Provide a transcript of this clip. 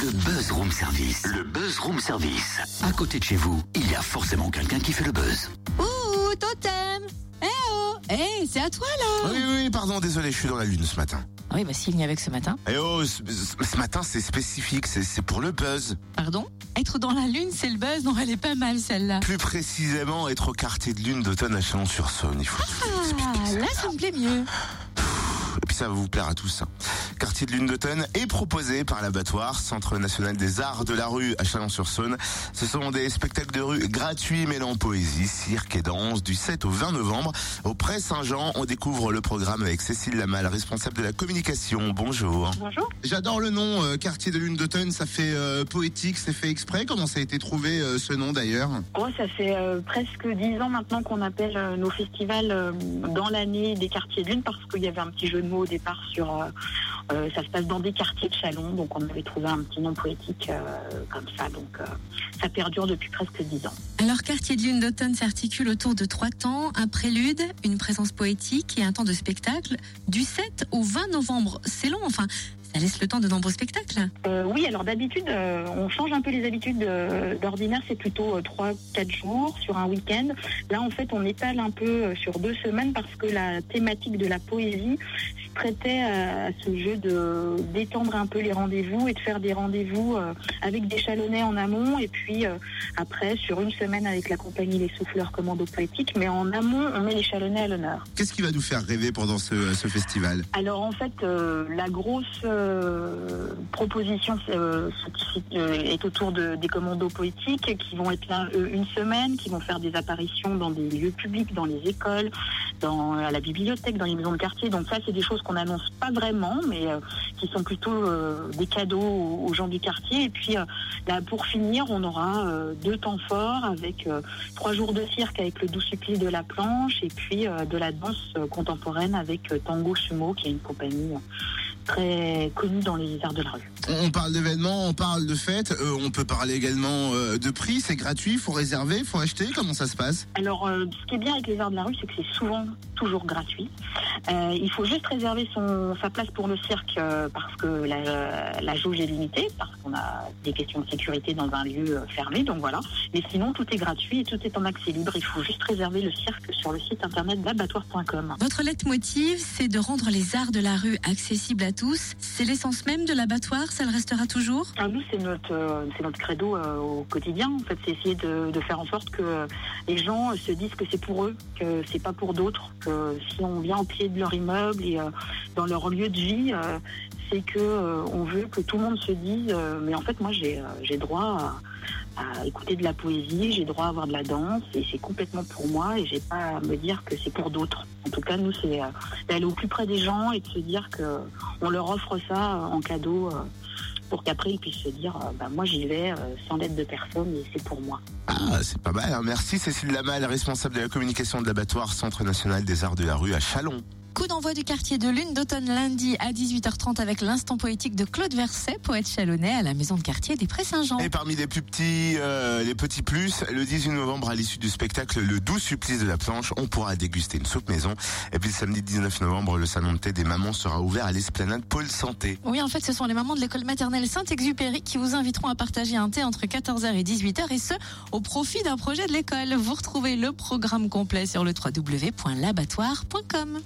Le Buzz Room Service. Le Buzz Room Service. À côté de chez vous, il y a forcément quelqu'un qui fait le buzz. Ouh, totem Eh oh Eh, c'est à toi là Oui, oui, pardon, désolé, je suis dans la lune ce matin. Ah Oui, bah s'il n'y avec ce matin. Eh oh, ce, ce matin c'est spécifique, c'est c'est pour le buzz. Pardon? Être dans la lune, c'est le buzz, non, elle est pas mal celle-là. Plus précisément, être au quartier de lune d'automne à Chalon-sur-Saône. Il faut Ah, ça. là ça me plaît mieux. Ça va vous plaire à tous. hein. Quartier de lune d'automne est proposé par l'abattoir Centre national des arts de la rue à Chalon-sur-Saône. Ce sont des spectacles de rue gratuits mêlant poésie, cirque et danse du 7 au 20 novembre. Au Pré Saint-Jean, on découvre le programme avec Cécile Lamal, responsable de la communication. Bonjour. Bonjour. J'adore le nom euh, Quartier de lune d'automne, ça fait euh, poétique, c'est fait exprès? Comment ça a été trouvé euh, ce nom d'ailleurs? Oh, ça fait euh, presque dix ans maintenant qu'on appelle nos festivals dans l'année des quartiers de lune parce qu'il y avait un petit jeu de mots départ sur euh, euh, ça se passe dans des quartiers de Chalon, donc on avait trouvé un petit nom poétique euh, comme ça, donc ça perdure depuis presque dix ans. Alors, quartier de lune d'automne s'articule autour de trois temps, un prélude, une présence poétique et un temps de spectacle. Du 7 au 20 novembre, c'est long, enfin, ça laisse le temps de nombreux spectacles. Euh, oui, alors d'habitude, euh, on change un peu les habitudes. euh, D'ordinaire, c'est plutôt euh, trois, quatre jours sur un week-end. Là, en fait, on étale un peu euh, sur deux semaines parce que la thématique de la poésie se prêtait à, à ce jeu de d'étendre un peu les rendez-vous et de faire des rendez-vous euh, avec des chalonnais en amont et puis euh, après sur une semaine avec la compagnie Les Souffleurs Commando Poétique. Mais en amont, on met les chalonnais à l'honneur. Qu'est-ce qui va nous faire rêver pendant ce, ce festival? Alors en fait, euh, la grosse euh, proposition euh, euh, est autour de, des commandos poétiques qui vont être là une semaine, qui vont faire des apparitions dans des lieux publics, dans les écoles, dans à la bibliothèque, dans les maisons de quartier. Donc ça, c'est des choses qu'on n'annonce pas vraiment, mais qui sont plutôt des cadeaux aux, gens du quartier. Et puis là, pour finir, on aura deux temps forts avec trois jours de cirque avec le doux supplice de la planche et puis de la danse contemporaine avec Tango Sumo, qui est une compagnie très connue dans les arts de la rue. On parle d'événements, on parle de fêtes, euh, on peut parler également euh, de prix, c'est gratuit, faut réserver, faut acheter, comment ça se passe? Alors, euh, ce qui est bien avec les arts de la rue, c'est que c'est souvent toujours gratuit. Euh, il faut juste réserver son, sa place pour le cirque euh, parce que la, la jauge est limitée, parce qu'on a des questions de sécurité dans un lieu fermé, donc voilà. Mais sinon, tout est gratuit et tout est en accès libre. Il faut juste réserver le cirque sur le site internet d'abattoir.com. Votre leitmotiv, c'est de rendre les arts de la rue accessibles à C'est l'essence même de l'abattoir, ça le restera toujours? Ah, nous, c'est notre, euh, notre credo euh, au quotidien. En fait, c'est essayer de, de faire en sorte que les gens euh, se disent que c'est pour eux, que c'est pas pour d'autres, que si on vient au pied de leur immeuble et dans leur lieu de vie, c'est que euh, on veut que tout le monde se dise, euh, mais en fait, moi, j'ai, euh, droit à, écouter de la poésie, j'ai droit à avoir de la danse, et c'est complètement pour moi, et j'ai pas à me dire que c'est pour d'autres. En tout cas, nous, c'est d'aller au plus près des gens et de se dire que on leur offre ça en cadeau. pour qu'après ils puissent se dire bah, moi j'y vais sans l'aide de personne et c'est pour moi. Ah, c'est pas mal, hein. merci Cécile Lamal, responsable de la communication de l'abattoir Centre national des arts de la rue à Chalon. Coup d'envoi du quartier de lune d'automne lundi à 18h30 avec l'instant poétique de Claude Verset, poète chalonnais à la maison de quartier des Prés-Saint-Jean. Et parmi les plus petits, euh, les petits plus, le 18 novembre à l'issue du spectacle Le doux supplice de la planche, on pourra déguster une soupe maison. Et puis le samedi 19 novembre, le salon de thé des mamans sera ouvert à l'esplanade Pôle Santé. Oui, en fait, ce sont les mamans de l'école maternelle Saint-Exupéry qui vous inviteront à partager un thé entre 14h et 18h et ce, au profit d'un projet de l'école. Vous retrouvez le programme complet sur le www.labattoir.com.